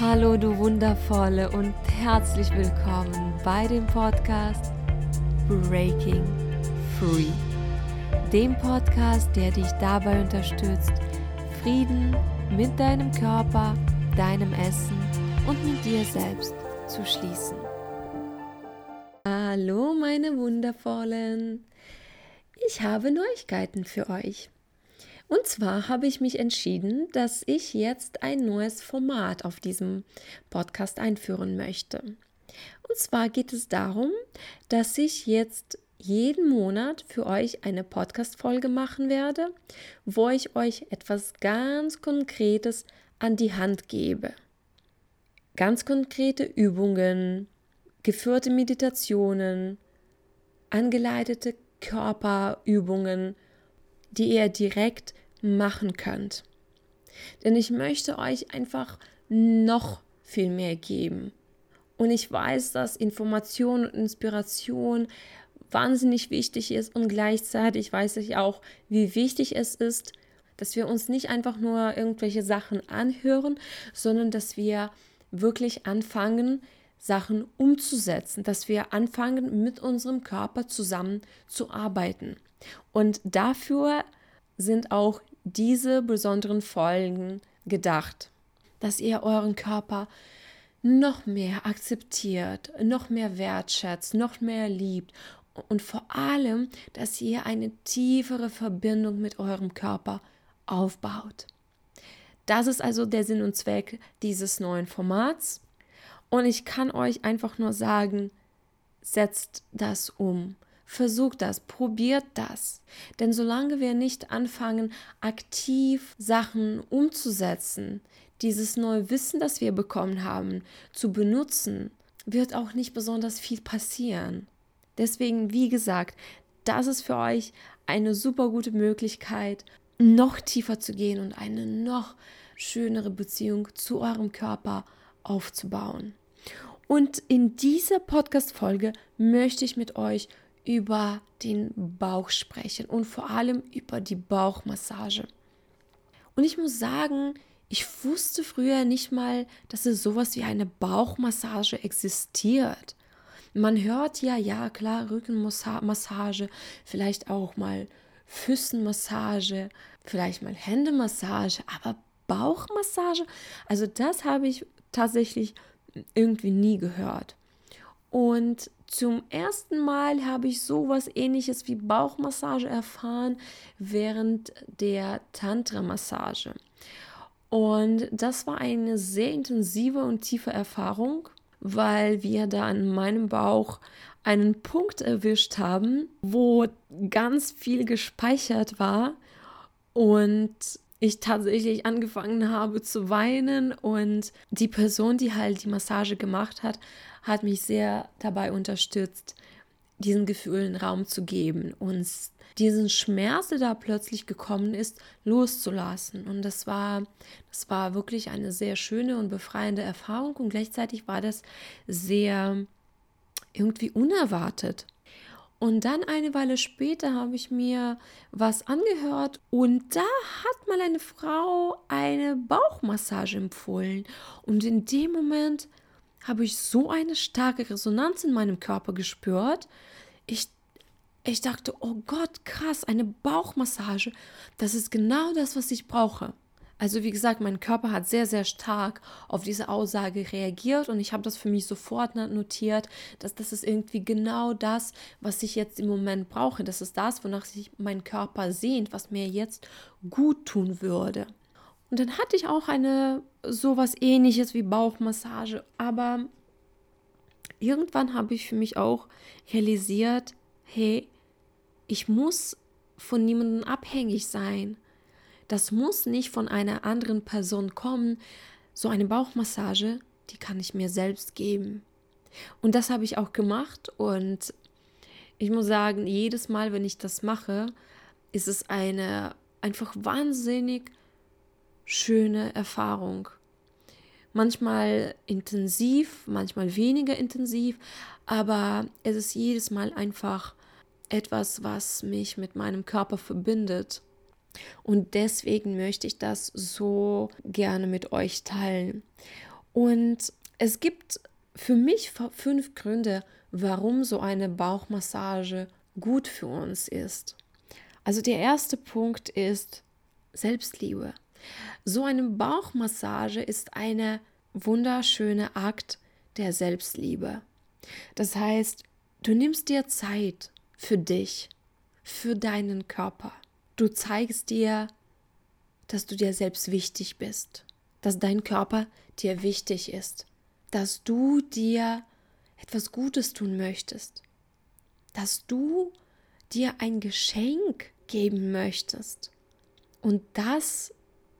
Hallo du wundervolle und herzlich willkommen bei dem Podcast Breaking Free. Dem Podcast, der dich dabei unterstützt, Frieden mit deinem Körper, deinem Essen und mit dir selbst zu schließen. Hallo meine wundervollen. Ich habe Neuigkeiten für euch. Und zwar habe ich mich entschieden, dass ich jetzt ein neues Format auf diesem Podcast einführen möchte. Und zwar geht es darum, dass ich jetzt jeden Monat für euch eine Podcast-Folge machen werde, wo ich euch etwas ganz Konkretes an die Hand gebe. Ganz konkrete Übungen, geführte Meditationen, angeleitete Körperübungen, die ihr direkt machen könnt. Denn ich möchte euch einfach noch viel mehr geben. Und ich weiß, dass Information und Inspiration wahnsinnig wichtig ist und gleichzeitig weiß ich auch, wie wichtig es ist, dass wir uns nicht einfach nur irgendwelche Sachen anhören, sondern dass wir wirklich anfangen, Sachen umzusetzen, dass wir anfangen, mit unserem Körper zusammen zu arbeiten. Und dafür sind auch diese besonderen Folgen gedacht, dass ihr euren Körper noch mehr akzeptiert, noch mehr wertschätzt, noch mehr liebt und vor allem, dass ihr eine tiefere Verbindung mit eurem Körper aufbaut. Das ist also der Sinn und Zweck dieses neuen Formats. Und ich kann euch einfach nur sagen, setzt das um. Versucht das, probiert das. Denn solange wir nicht anfangen, aktiv Sachen umzusetzen, dieses neue Wissen, das wir bekommen haben, zu benutzen, wird auch nicht besonders viel passieren. Deswegen, wie gesagt, das ist für euch eine super gute Möglichkeit, noch tiefer zu gehen und eine noch schönere Beziehung zu eurem Körper aufzubauen. Und in dieser Podcast-Folge möchte ich mit euch über den Bauch sprechen und vor allem über die Bauchmassage. Und ich muss sagen, ich wusste früher nicht mal, dass es sowas wie eine Bauchmassage existiert. Man hört ja, ja, klar, Rückenmassage, vielleicht auch mal Füßenmassage, vielleicht mal Händemassage, aber Bauchmassage, also das habe ich tatsächlich irgendwie nie gehört. Und zum ersten Mal habe ich sowas ähnliches wie Bauchmassage erfahren während der Tantra-Massage. Und das war eine sehr intensive und tiefe Erfahrung, weil wir da an meinem Bauch einen Punkt erwischt haben, wo ganz viel gespeichert war und ich tatsächlich angefangen habe zu weinen und die Person, die halt die Massage gemacht hat, hat mich sehr dabei unterstützt, diesen Gefühlen Raum zu geben und diesen Schmerz, der da plötzlich gekommen ist, loszulassen. Und das war, das war wirklich eine sehr schöne und befreiende Erfahrung und gleichzeitig war das sehr irgendwie unerwartet. Und dann eine Weile später habe ich mir was angehört und da hat mal eine Frau eine Bauchmassage empfohlen. Und in dem Moment habe ich so eine starke Resonanz in meinem Körper gespürt. Ich, ich dachte, oh Gott, krass, eine Bauchmassage. Das ist genau das, was ich brauche. Also wie gesagt, mein Körper hat sehr, sehr stark auf diese Aussage reagiert und ich habe das für mich sofort notiert, dass das ist irgendwie genau das, was ich jetzt im Moment brauche. Das ist das, wonach sich mein Körper sehnt, was mir jetzt gut tun würde. Und dann hatte ich auch eine sowas ähnliches wie Bauchmassage, aber irgendwann habe ich für mich auch realisiert, hey, ich muss von niemandem abhängig sein. Das muss nicht von einer anderen Person kommen. So eine Bauchmassage, die kann ich mir selbst geben. Und das habe ich auch gemacht und ich muss sagen, jedes Mal, wenn ich das mache, ist es eine einfach wahnsinnig schöne Erfahrung. Manchmal intensiv, manchmal weniger intensiv, aber es ist jedes Mal einfach etwas, was mich mit meinem Körper verbindet. Und deswegen möchte ich das so gerne mit euch teilen. Und es gibt für mich fünf Gründe, warum so eine Bauchmassage gut für uns ist. Also der erste Punkt ist Selbstliebe. So eine Bauchmassage ist eine wunderschöne Akt der Selbstliebe. Das heißt, du nimmst dir Zeit für dich, für deinen Körper. Du zeigst dir, dass du dir selbst wichtig bist, dass dein Körper dir wichtig ist, dass du dir etwas Gutes tun möchtest, dass du dir ein Geschenk geben möchtest. Und das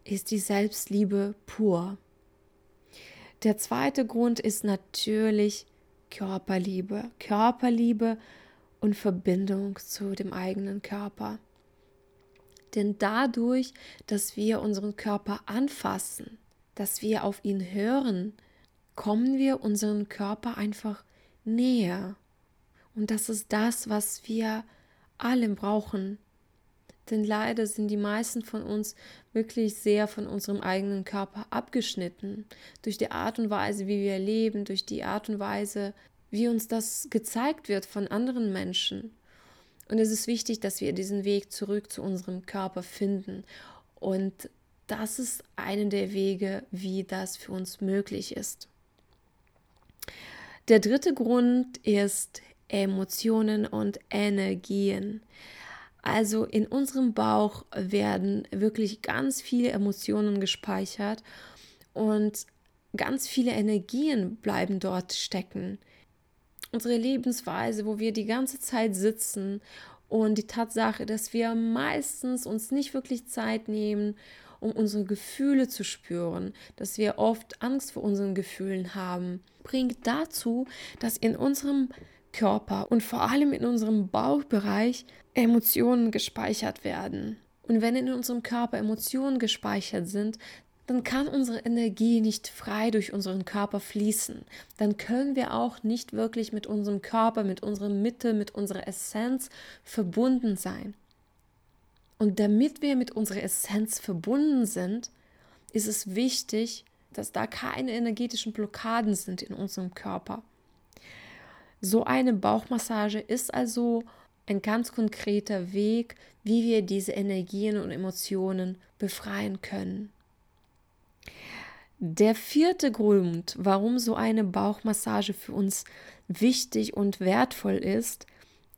ist die Selbstliebe pur. Der zweite Grund ist natürlich Körperliebe. Körperliebe und Verbindung zu dem eigenen Körper. Denn dadurch, dass wir unseren Körper anfassen, dass wir auf ihn hören, kommen wir unseren Körper einfach näher. Und das ist das, was wir alle brauchen. Denn leider sind die meisten von uns wirklich sehr von unserem eigenen Körper abgeschnitten. Durch die Art und Weise, wie wir leben, durch die Art und Weise, wie uns das gezeigt wird von anderen Menschen. Und es ist wichtig, dass wir diesen Weg zurück zu unserem Körper finden. Und das ist einer der Wege, wie das für uns möglich ist. Der dritte Grund ist Emotionen und Energien. Also in unserem Bauch werden wirklich ganz viele Emotionen gespeichert und ganz viele Energien bleiben dort stecken. Unsere Lebensweise, wo wir die ganze Zeit sitzen und die Tatsache, dass wir meistens uns nicht wirklich Zeit nehmen, um unsere Gefühle zu spüren, dass wir oft Angst vor unseren Gefühlen haben, bringt dazu, dass in unserem Körper und vor allem in unserem Bauchbereich Emotionen gespeichert werden. Und wenn in unserem Körper Emotionen gespeichert sind, dann kann unsere Energie nicht frei durch unseren Körper fließen. Dann können wir auch nicht wirklich mit unserem Körper, mit unserer Mitte, mit unserer Essenz verbunden sein. Und damit wir mit unserer Essenz verbunden sind, ist es wichtig, dass da keine energetischen Blockaden sind in unserem Körper. So eine Bauchmassage ist also ein ganz konkreter Weg, wie wir diese Energien und Emotionen befreien können. Der vierte Grund, warum so eine Bauchmassage für uns wichtig und wertvoll ist,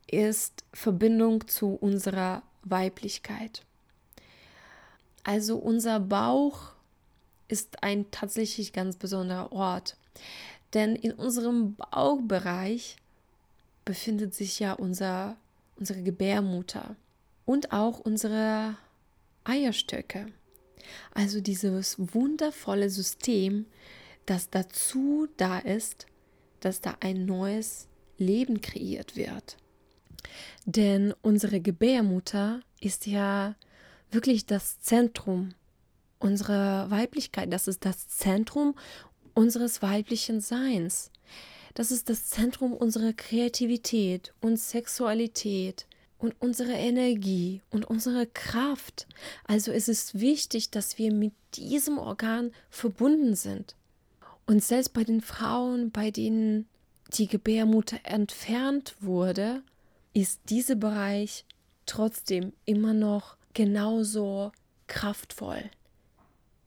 ist Verbindung zu unserer Weiblichkeit. Also unser Bauch ist ein tatsächlich ganz besonderer Ort. Denn in unserem Bauchbereich befindet sich ja unser, unsere Gebärmutter und auch unsere Eierstöcke. Also dieses wundervolle System, das dazu da ist, dass da ein neues Leben kreiert wird. Denn unsere Gebärmutter ist ja wirklich das Zentrum unserer Weiblichkeit. Das ist das Zentrum unseres weiblichen Seins. Das ist das Zentrum unserer Kreativität und Sexualität und unserer Energie und unserer Kraft. Also es ist wichtig, dass wir mit diesem Organ verbunden sind. Und selbst bei den Frauen, bei denen die Gebärmutter entfernt wurde, ist dieser Bereich trotzdem immer noch genauso kraftvoll.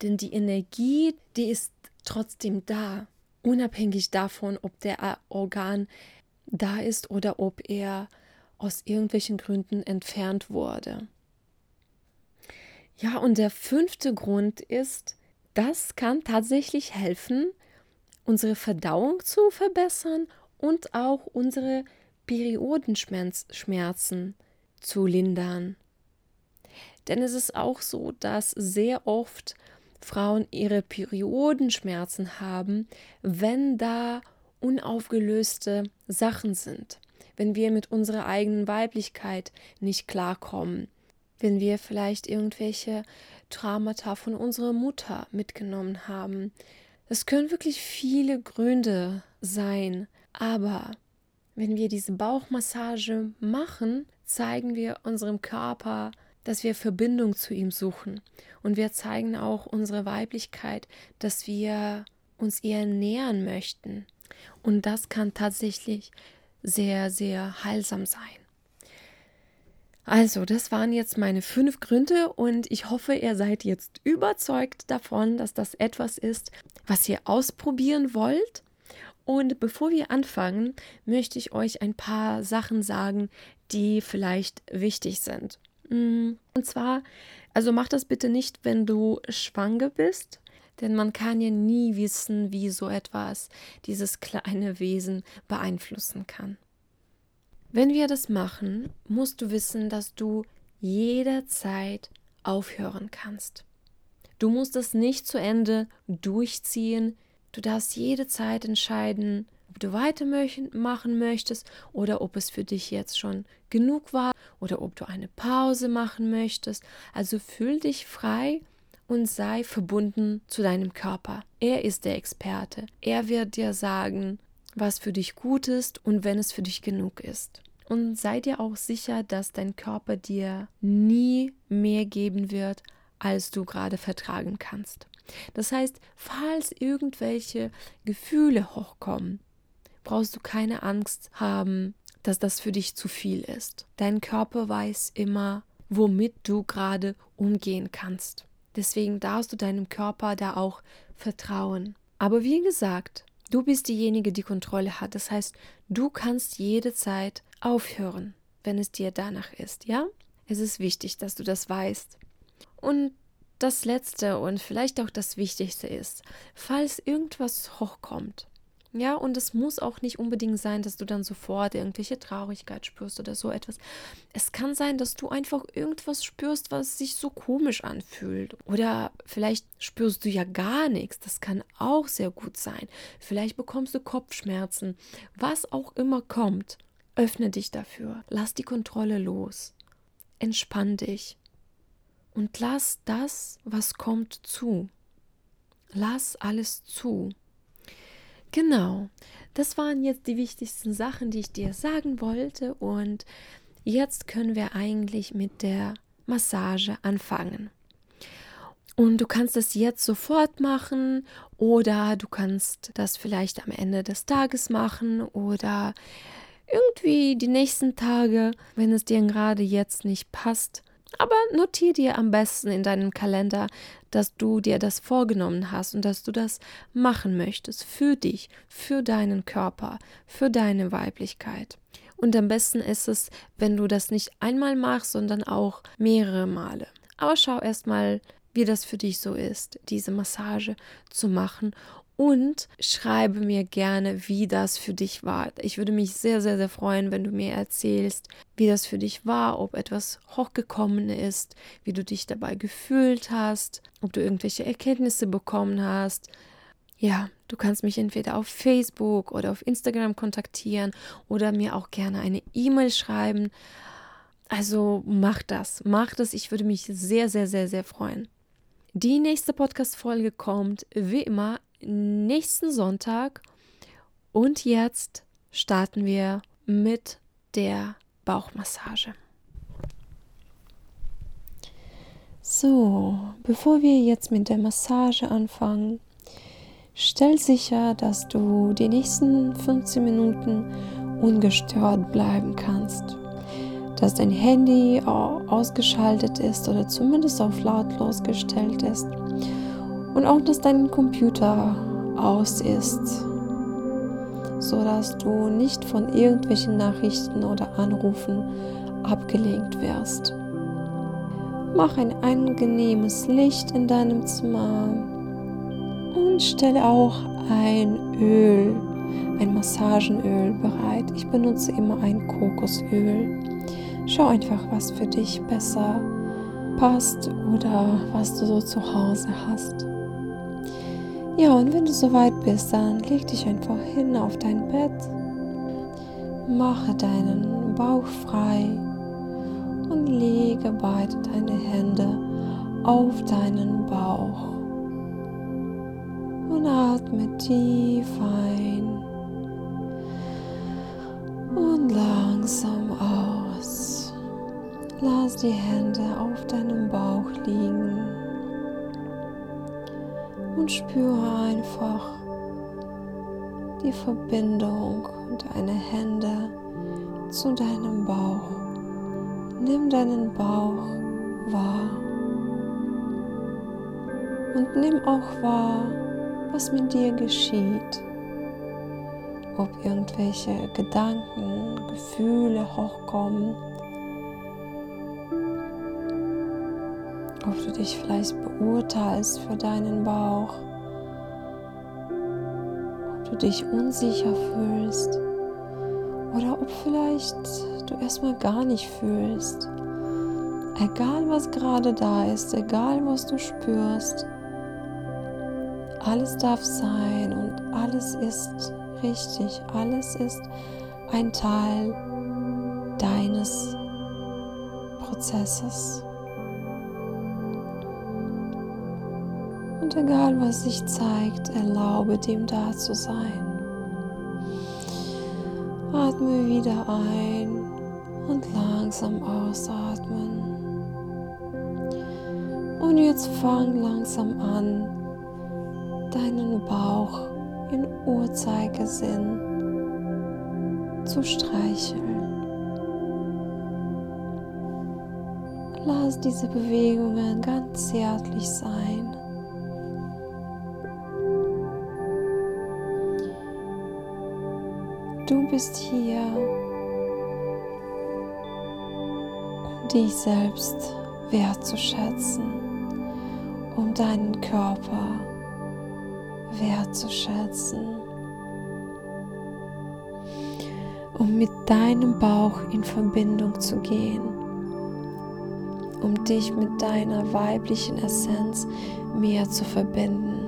Denn die Energie, die ist trotzdem da, unabhängig davon, ob der Organ da ist oder ob er aus irgendwelchen Gründen entfernt wurde. Ja, und der fünfte Grund ist, das kann tatsächlich helfen, unsere Verdauung zu verbessern und auch unsere Periodenschmerzen zu lindern. Denn es ist auch so, dass sehr oft Frauen ihre Periodenschmerzen haben, wenn da unaufgelöste Sachen sind, wenn wir mit unserer eigenen Weiblichkeit nicht klarkommen, wenn wir vielleicht irgendwelche Traumata von unserer Mutter mitgenommen haben. Es können wirklich viele Gründe sein, aber wenn wir diese Bauchmassage machen, zeigen wir unserem Körper, dass wir Verbindung zu ihm suchen. Und wir zeigen auch unsere Weiblichkeit, dass wir uns ihr nähern möchten. Und das kann tatsächlich sehr, sehr heilsam sein. Also, das waren jetzt meine fünf Gründe und ich hoffe, ihr seid jetzt überzeugt davon, dass das etwas ist, was ihr ausprobieren wollt. Und bevor wir anfangen, möchte ich euch ein paar Sachen sagen, die vielleicht wichtig sind. Mm, und zwar, also mach das bitte nicht, wenn du schwanger bist, denn man kann ja nie wissen, wie so etwas dieses kleine Wesen beeinflussen kann. Wenn wir das machen, musst du wissen, dass du jederzeit aufhören kannst. Du musst es nicht zu Ende durchziehen. Du darfst jede Zeit entscheiden, ob du weitermachen möchtest oder ob es für dich jetzt schon genug war oder ob du eine Pause machen möchtest. Also fühl dich frei und sei verbunden zu deinem Körper. Er ist der Experte. Er wird dir sagen, was für dich gut ist und wenn es für dich genug ist. Und sei dir auch sicher, dass dein Körper dir nie mehr geben wird, als du gerade vertragen kannst. Das heißt, falls irgendwelche Gefühle hochkommen, brauchst du keine Angst haben, dass das für dich zu viel ist. Dein Körper weiß immer, womit du gerade umgehen kannst. Deswegen darfst du deinem Körper da auch vertrauen. Aber wie gesagt, Du bist diejenige, die Kontrolle hat. Das heißt, du kannst jede Zeit aufhören, wenn es dir danach ist, ja? Es ist wichtig, dass du das weißt. Und das Letzte und vielleicht auch das Wichtigste ist, falls irgendwas hochkommt, ja, und es muss auch nicht unbedingt sein, dass du dann sofort irgendwelche Traurigkeit spürst oder so etwas. Es kann sein, dass du einfach irgendwas spürst, was sich so komisch anfühlt. Oder vielleicht spürst du ja gar nichts. Das kann auch sehr gut sein. Vielleicht bekommst du Kopfschmerzen. Was auch immer kommt, öffne dich dafür. Lass die Kontrolle los. Entspann dich. Und lass das, was kommt, zu. Lass alles zu. Genau, das waren jetzt die wichtigsten Sachen, die ich dir sagen wollte. Und jetzt können wir eigentlich mit der Massage anfangen. Und du kannst das jetzt sofort machen oder du kannst das vielleicht am Ende des Tages machen oder irgendwie die nächsten Tage, wenn es dir gerade jetzt nicht passt. Aber notiere dir am besten in deinem Kalender, dass du dir das vorgenommen hast und dass du das machen möchtest für dich, für deinen Körper, für deine Weiblichkeit. Und am besten ist es, wenn du das nicht einmal machst, sondern auch mehrere Male. Aber schau erst mal, wie das für dich so ist, diese Massage zu machen und schreibe mir gerne, wie das für dich war. Ich würde mich sehr, sehr, sehr freuen, wenn du mir erzählst, wie das für dich war, ob etwas hochgekommen ist, wie du dich dabei gefühlt hast, ob du irgendwelche Erkenntnisse bekommen hast. Ja, du kannst mich entweder auf Facebook oder auf Instagram kontaktieren oder mir auch gerne eine E-Mail schreiben. Also mach das, mach das. Ich würde mich sehr, sehr, sehr, sehr freuen. Die nächste Podcast-Folge kommt wie immer nächsten Sonntag. Und jetzt starten wir mit der Bauchmassage. So, bevor wir jetzt mit der Massage anfangen, stell sicher, dass du die nächsten 15 Minuten ungestört bleiben kannst. Dass dein Handy ausgeschaltet ist oder zumindest auf lautlos gestellt ist und auch, dass dein Computer aus ist, sodass du nicht von irgendwelchen Nachrichten oder Anrufen abgelenkt wirst. Mach ein angenehmes Licht in deinem Zimmer und stelle auch ein Öl, ein Massagenöl bereit. Ich benutze immer ein Kokosöl. Schau einfach, was für dich besser passt oder was du so zu Hause hast. Ja, und wenn du soweit bist, dann leg dich einfach hin auf dein Bett. Mache deinen Bauch frei und lege beide deine Hände auf deinen Bauch. Und atme tief ein und langsam aus. Lass die Hände auf deinem Bauch liegen und spüre einfach, die Verbindung deiner Hände zu deinem Bauch. Nimm deinen Bauch wahr und nimm auch wahr, was mit dir geschieht. Ob irgendwelche Gedanken, Gefühle hochkommen. Ob du dich vielleicht beurteilst für deinen Bauch. Ob du dich unsicher fühlst. Oder ob vielleicht du erstmal gar nicht fühlst. Egal was gerade da ist, egal was du spürst, alles darf sein und alles ist richtig, alles ist ein Teil deines Prozesses. Und egal was sich zeigt, erlaube dem da zu sein. Atme wieder ein und langsam ausatmen. Und jetzt fang langsam an, deinen Bauch in Uhrzeigersinn zu streicheln. Lass diese Bewegungen ganz zärtlich sein. Du bist hier, um dich selbst wertzuschätzen, um deinen Körper wertzuschätzen, um mit deinem Bauch in Verbindung zu gehen, um dich mit deiner weiblichen Essenz mehr zu verbinden.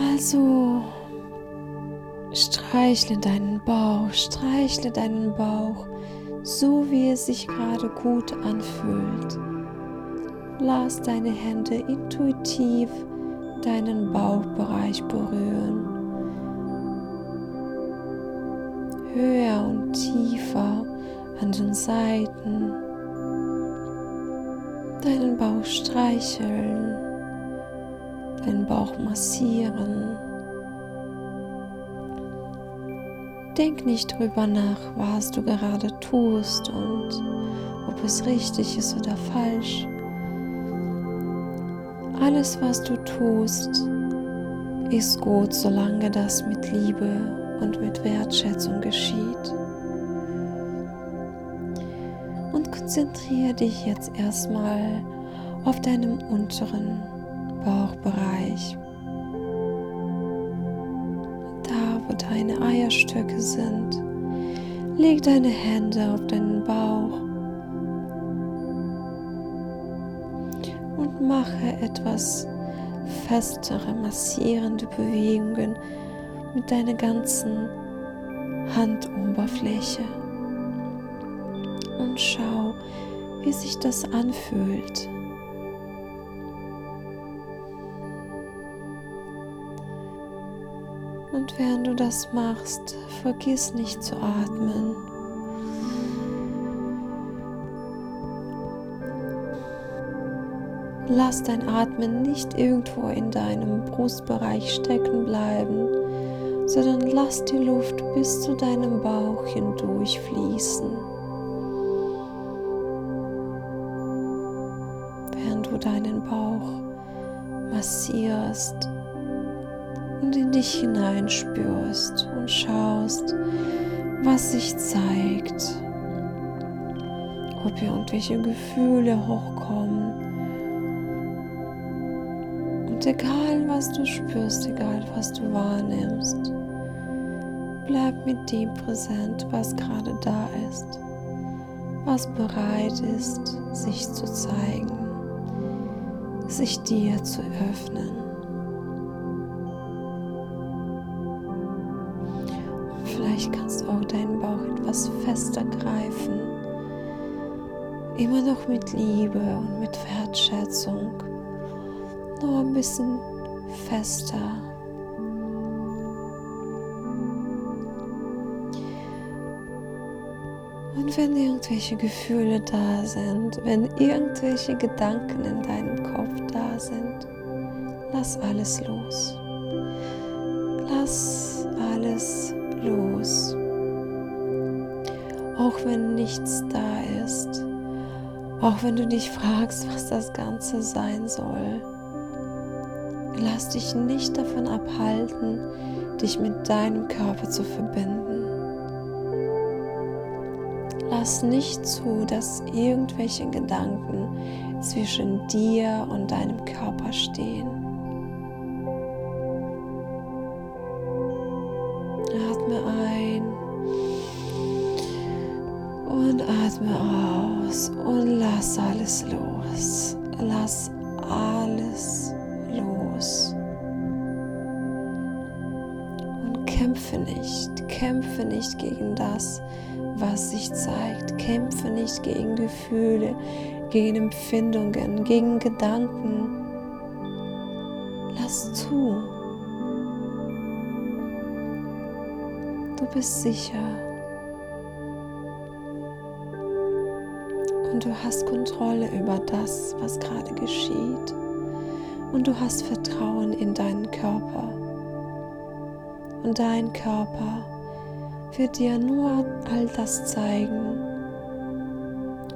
Also Streichle deinen Bauch, streichle deinen Bauch, so wie es sich gerade gut anfühlt. Lass deine Hände intuitiv deinen Bauchbereich berühren. Höher und tiefer an den Seiten. Deinen Bauch streicheln, deinen Bauch massieren. Denk nicht drüber nach, was du gerade tust und ob es richtig ist oder falsch. Alles, was du tust, ist gut, solange das mit Liebe und mit Wertschätzung geschieht. Und konzentriere dich jetzt erstmal auf deinem unteren Bauchbereich. Eierstöcke sind. Leg deine Hände auf deinen Bauch und mache etwas festere, massierende Bewegungen mit deiner ganzen Handoberfläche. Und schau, wie sich das anfühlt. Und während du das machst, vergiss nicht zu atmen. Lass dein Atmen nicht irgendwo in deinem Brustbereich stecken bleiben, sondern lass die Luft bis zu deinem Bauch hindurch fließen. Während du deinen Bauch massierst und in dich hineinspürst und schaust, was sich zeigt, ob irgendwelche Gefühle hochkommen. Und egal was du spürst, egal was du wahrnimmst, bleib mit dem präsent, was gerade da ist, was bereit ist, sich zu zeigen, sich dir zu öffnen. Etwas fester greifen. Immer noch mit Liebe und mit Wertschätzung. Nur ein bisschen fester. Und wenn irgendwelche Gefühle da sind, wenn irgendwelche Gedanken in deinem Kopf da sind, lass alles los. Lass alles los. Auch wenn nichts da ist. Auch wenn du dich fragst, was das Ganze sein soll. Lass dich nicht davon abhalten, dich mit deinem Körper zu verbinden. Lass nicht zu, dass irgendwelche Gedanken zwischen dir und deinem Körper stehen. Atme ein und atme aus und lass alles los. Lass alles los. Und kämpfe nicht, kämpfe nicht gegen das, was sich zeigt. Kämpfe nicht gegen Gefühle, gegen Empfindungen, gegen Gedanken. Lass zu. Du bist sicher. Und du hast Kontrolle über das, was gerade geschieht. Und du hast Vertrauen in deinen Körper. Und dein Körper wird dir nur all das zeigen,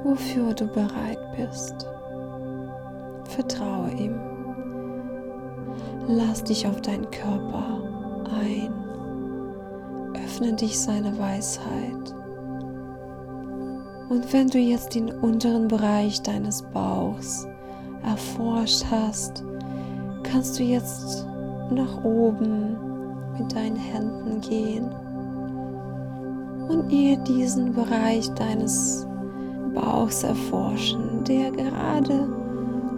wofür du bereit bist. Vertraue ihm. Lass dich auf deinen Körper ein. Öffne dich seiner Weisheit. Und wenn du jetzt den unteren Bereich deines Bauchs erforscht hast, kannst du jetzt nach oben mit deinen Händen gehen und ihr diesen Bereich deines Bauchs erforschen, der gerade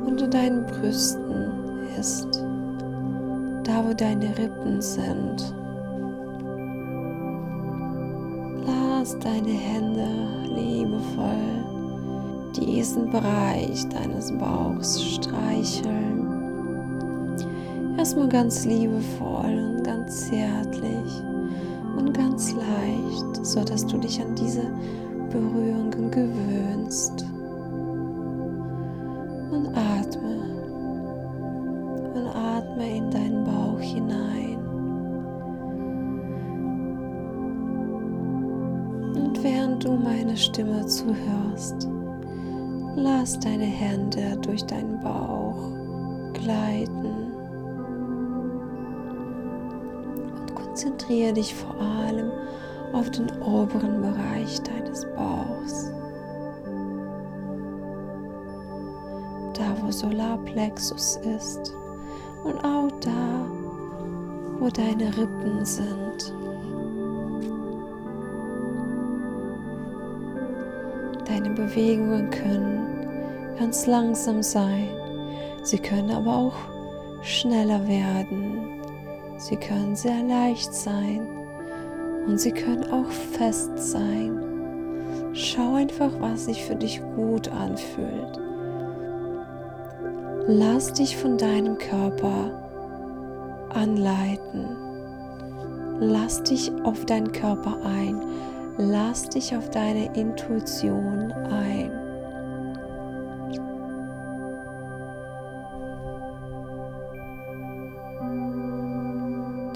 unter deinen Brüsten ist, da wo deine Rippen sind. Lass deine Hände liebevoll diesen Bereich deines Bauchs streicheln. Erstmal ganz liebevoll und ganz zärtlich und ganz leicht, so dass du dich an diese Berührungen gewöhnst. Und atme. Und atme in deinen Bauch hinein. Du meine Stimme zuhörst, lass deine Hände durch deinen Bauch gleiten. konzentriere dich vor allem auf den oberen Bereich deines Bauchs. Da, wo Solarplexus ist und auch da, wo deine Rippen sind. Deine Bewegungen können ganz langsam sein, sie können aber auch schneller werden Sie können sehr leicht sein und sie können auch fest sein. Schau einfach, was sich für dich gut anfühlt. Lass dich von deinem Körper anleiten. Lass dich auf deinen Körper ein. Lass dich auf deine Intuition ein.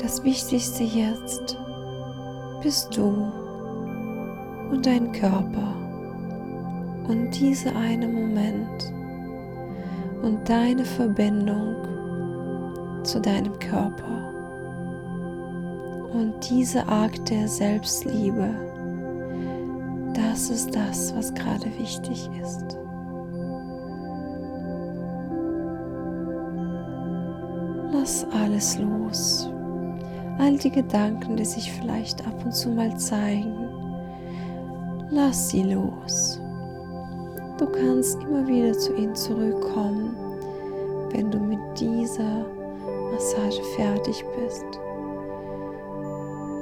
Das Wichtigste jetzt bist du und dein Körper. Und dieser eine Moment und deine Verbindung zu deinem Körper. Und diese Art der Selbstliebe, das ist das, was gerade wichtig ist. Lass alles los all die Gedanken, die sich vielleicht ab und zu mal zeigen, lass sie los. Du kannst immer wieder zu ihnen zurückkommen, wenn du mit dieser Massage fertig bist.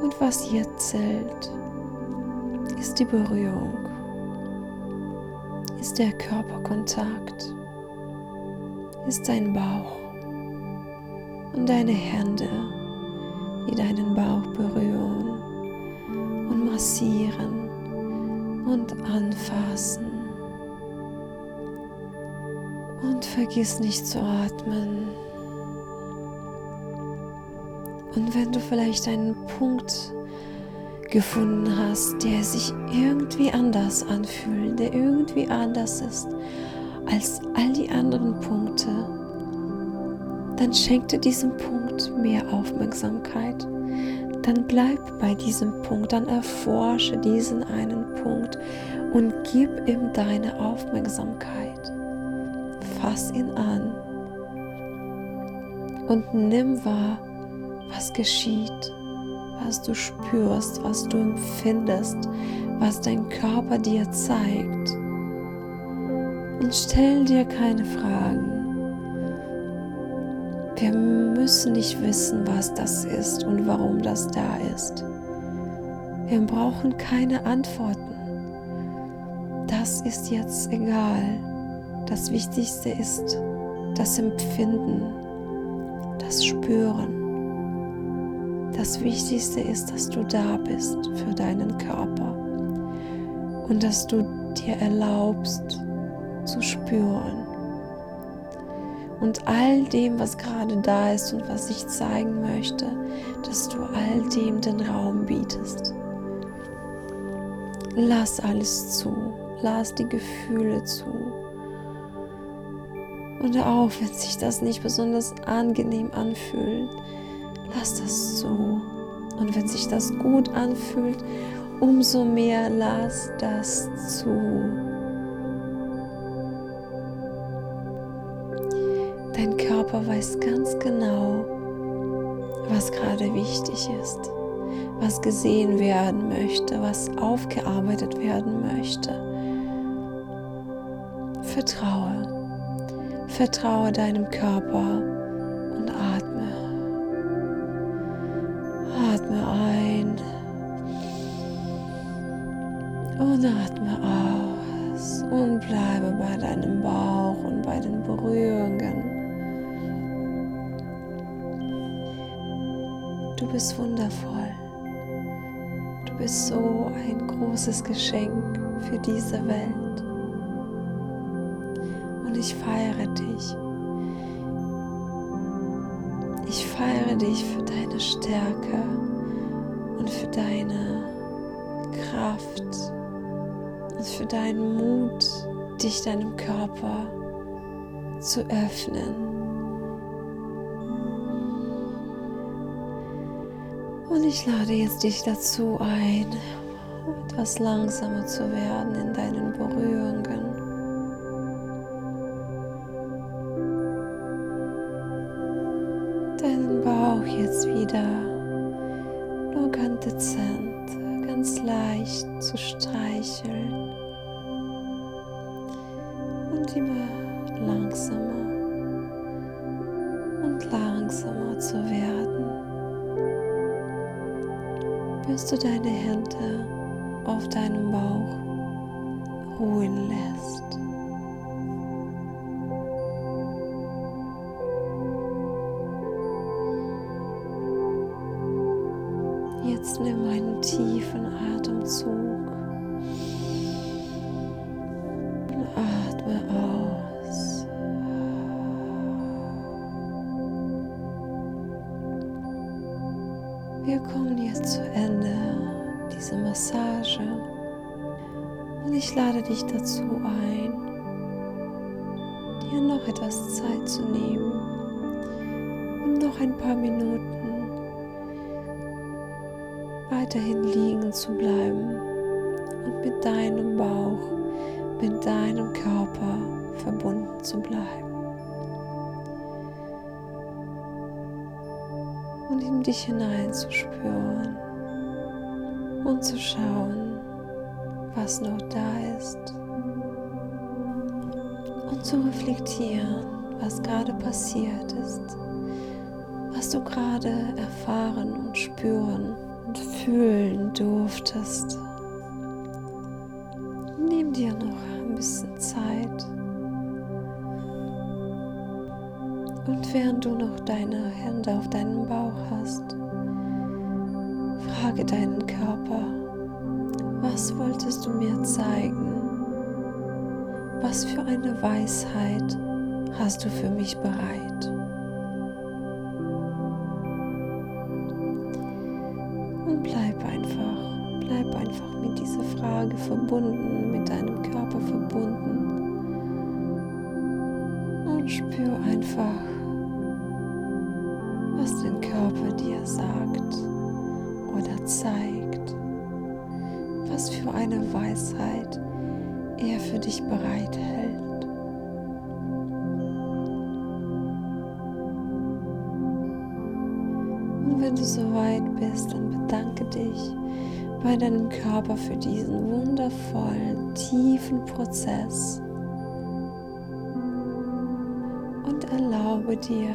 Und was jetzt zählt, ist die Berührung, ist der Körperkontakt, ist dein Bauch und deine Hände die deinen Bauch berühren und massieren und anfassen. Und vergiss nicht zu atmen. Und wenn du vielleicht einen Punkt gefunden hast, der sich irgendwie anders anfühlt, der irgendwie anders ist als all die anderen Punkte, dann schenk dir diesem Punkt mehr Aufmerksamkeit. Dann bleib bei diesem Punkt, dann erforsche diesen einen Punkt und gib ihm deine Aufmerksamkeit. Fass ihn an und nimm wahr, was geschieht, was du spürst, was du empfindest, was dein Körper dir zeigt. Und stell dir keine Fragen. Wir müssen nicht wissen, was das ist und warum das da ist. Wir brauchen keine Antworten. Das ist jetzt egal. Das Wichtigste ist das Empfinden, das Spüren. Das Wichtigste ist, dass du da bist für deinen Körper und dass du dir erlaubst zu spüren. Und all dem, was gerade da ist und was ich zeigen möchte, dass du all dem den Raum bietest. Lass alles zu, lass die Gefühle zu. Und auch wenn sich das nicht besonders angenehm anfühlt, lass das zu. Und wenn sich das gut anfühlt, umso mehr lass das zu. Dein Körper weiß ganz genau, was gerade wichtig ist, was gesehen werden möchte, was aufgearbeitet werden möchte. Vertraue. Vertraue deinem Körper und atme aus und bleibe bei deinem Bauch und bei den Berührungen. Du bist wundervoll. Du bist so ein großes Geschenk für diese Welt. Und ich feiere dich. Ich feiere dich für deine Stärke und für deine Kraft und für deinen Mut, dich deinem Körper zu öffnen. Und ich lade jetzt dich dazu ein, etwas langsamer zu werden in deinen Berührungen. Deinen Bauch jetzt wieder nur ganz dezent, ganz leicht zu streicheln immer langsamer und langsamer zu werden bis du deine Hände auf deinem Bauch ruhen lässt. Wir kommen jetzt zu Ende dieser Massage. Und ich lade dich dazu ein, dir noch etwas Zeit zu nehmen. Und noch ein paar Minuten weiterhin liegen zu bleiben. Und mit deinem Bauch, mit deinem Körper verbunden zu bleiben. In dich hineinzuspüren und zu schauen, was noch da ist. Und zu reflektieren, was gerade passiert ist, was du gerade erfahren und spüren und fühlen durftest. Und während du noch deine Hände auf deinen Bauch hast, frage deinen Körper, was wolltest du mir zeigen? Was für eine Weisheit hast du für mich bereit? Und bleib einfach, bleib einfach mit dieser Frage verbunden Körper für diesen wundervollen, tiefen Prozess und erlaube dir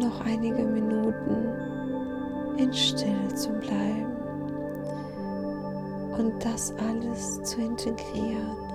noch einige Minuten in Stille zu bleiben und das alles zu integrieren.